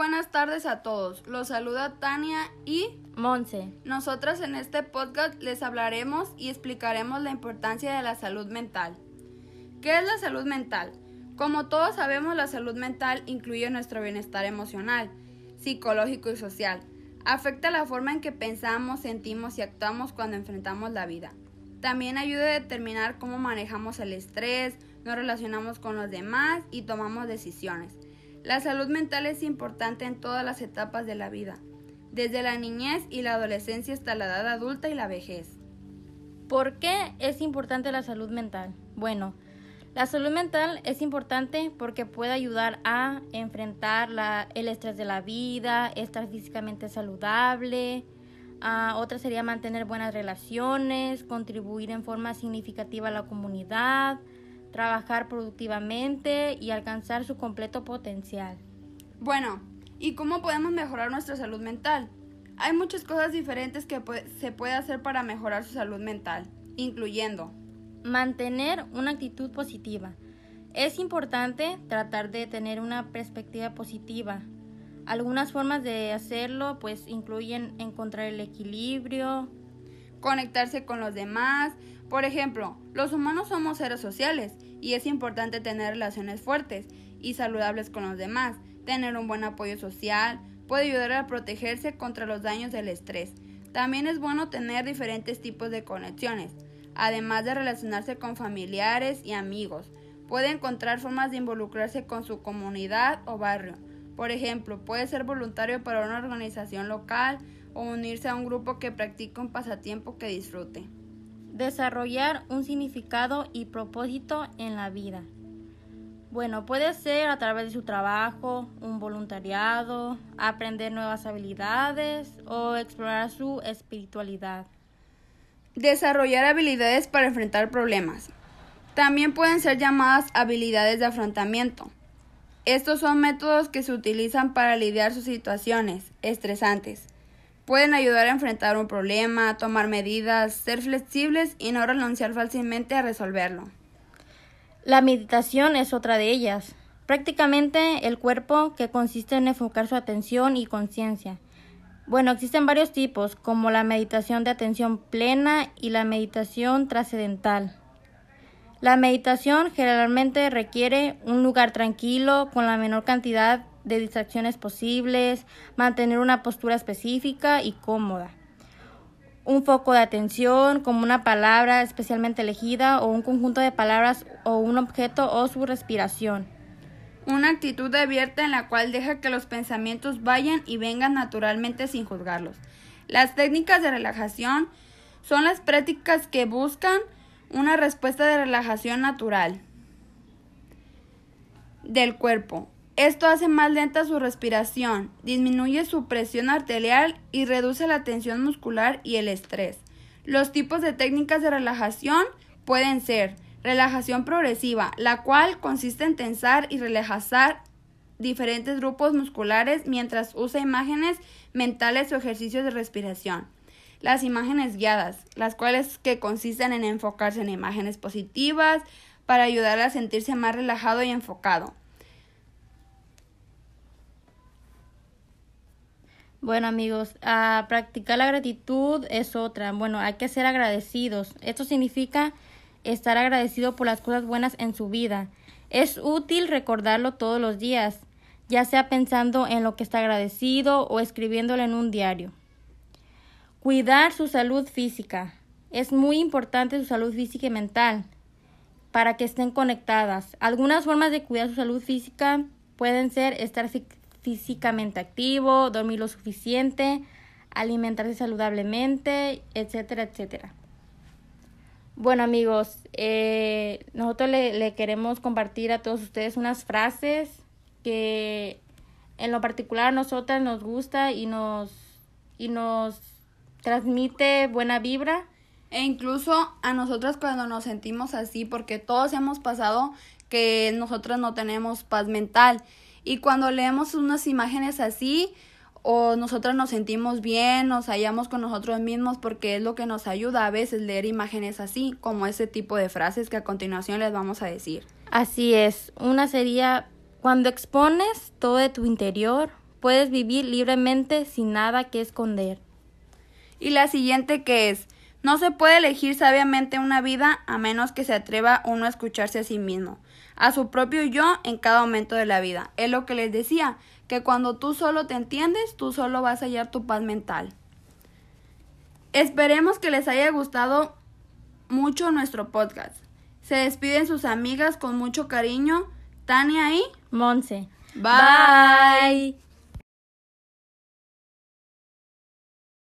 buenas tardes a todos. Los saluda Tania y Monse. Nosotras en este podcast les hablaremos y explicaremos la importancia de la salud mental. ¿Qué es la salud mental? Como todos sabemos, la salud mental incluye nuestro bienestar emocional, psicológico y social. Afecta la forma en que pensamos, sentimos y actuamos cuando enfrentamos la vida. También ayuda a determinar cómo manejamos el estrés, nos relacionamos con los demás y tomamos decisiones. La salud mental es importante en todas las etapas de la vida, desde la niñez y la adolescencia hasta la edad adulta y la vejez. ¿Por qué es importante la salud mental? Bueno, la salud mental es importante porque puede ayudar a enfrentar el estrés de la vida, estar físicamente saludable. Ah, otra sería mantener buenas relaciones, contribuir en forma significativa a la comunidad, trabajar productivamente y alcanzar su completo potencial. Bueno, ¿y cómo podemos mejorar nuestra salud mental? Hay muchas cosas diferentes que se puede hacer para mejorar su salud mental, incluyendo mantener una actitud positiva. Es importante tratar de tener una perspectiva positiva. Algunas formas de hacerlo pues incluyen encontrar el equilibrio, conectarse con los demás. Por ejemplo, los humanos somos seres sociales y es importante tener relaciones fuertes y saludables con los demás. Tener un buen apoyo social puede ayudar a protegerse contra los daños del estrés. También es bueno tener diferentes tipos de conexiones, además de relacionarse con familiares y amigos. Puede encontrar formas de involucrarse con su comunidad o barrio. Por ejemplo, puede ser voluntario para una organización local o unirse a un grupo que practique un pasatiempo que disfrute. Desarrollar un significado y propósito en la vida. Bueno, puede ser a través de su trabajo, un voluntariado, aprender nuevas habilidades o explorar su espiritualidad. Desarrollar habilidades para enfrentar problemas. También pueden ser llamadas habilidades de afrontamiento. Estos son métodos que se utilizan para lidiar sus situaciones estresantes Pueden ayudar a enfrentar un problema, tomar medidas, ser flexibles y no renunciar fácilmente a resolverlo. La meditación es otra de ellas. Prácticamente el cuerpo que consiste en enfocar su atención y conciencia. Bueno, existen varios tipos, como la meditación de atención plena y la meditación trascendental. La meditación generalmente requiere un lugar tranquilo con la menor cantidad de distracciones posibles, mantener una postura específica y cómoda. Un foco de atención, como una palabra especialmente elegida o un conjunto de palabras o un objeto o su respiración. Una actitud abierta en la cual deja que los pensamientos vayan y vengan naturalmente sin juzgarlos. Las técnicas de relajación son las prácticas que buscan una respuesta de relajación natural del cuerpo, esto hace más lenta su respiración, disminuye su presión arterial y reduce la tensión muscular y el estrés. Los tipos de técnicas de relajación pueden ser relajación progresiva, la cual consiste en tensar y relajar diferentes grupos musculares mientras usa imágenes mentales o ejercicios de respiración. Las imágenes guiadas, las cuales que consisten en enfocarse en imágenes positivas para ayudar a sentirse más relajado y enfocado. Bueno amigos, a practicar la gratitud es otra. Bueno, hay que ser agradecidos. Esto significa estar agradecido por las cosas buenas en su vida. Es útil recordarlo todos los días, ya sea pensando en lo que está agradecido o escribiéndolo en un diario. Cuidar su salud física. Es muy importante su salud física y mental para que estén conectadas. Algunas formas de cuidar su salud física pueden ser estar físicamente activo, dormir lo suficiente, alimentarse saludablemente, etcétera, etcétera. Bueno amigos, eh, nosotros le, queremos compartir a todos ustedes unas frases que en lo particular a nosotras nos gusta y nos, y nos transmite buena vibra. E incluso a nosotras cuando nos sentimos así, porque todos hemos pasado que nosotras no tenemos paz mental y cuando leemos unas imágenes así, o nosotros nos sentimos bien, nos hallamos con nosotros mismos porque es lo que nos ayuda a veces leer imágenes así, como ese tipo de frases que a continuación les vamos a decir. Así es, una sería cuando expones todo de tu interior, puedes vivir libremente sin nada que esconder. Y la siguiente que es, no se puede elegir sabiamente una vida a menos que se atreva uno a escucharse a sí mismo, a su propio yo en cada momento de la vida. Es lo que les decía, que cuando tú solo te entiendes, tú solo vas a hallar tu paz mental. Esperemos que les haya gustado mucho nuestro podcast. Se despiden sus amigas con mucho cariño, Tania y Monse. Bye.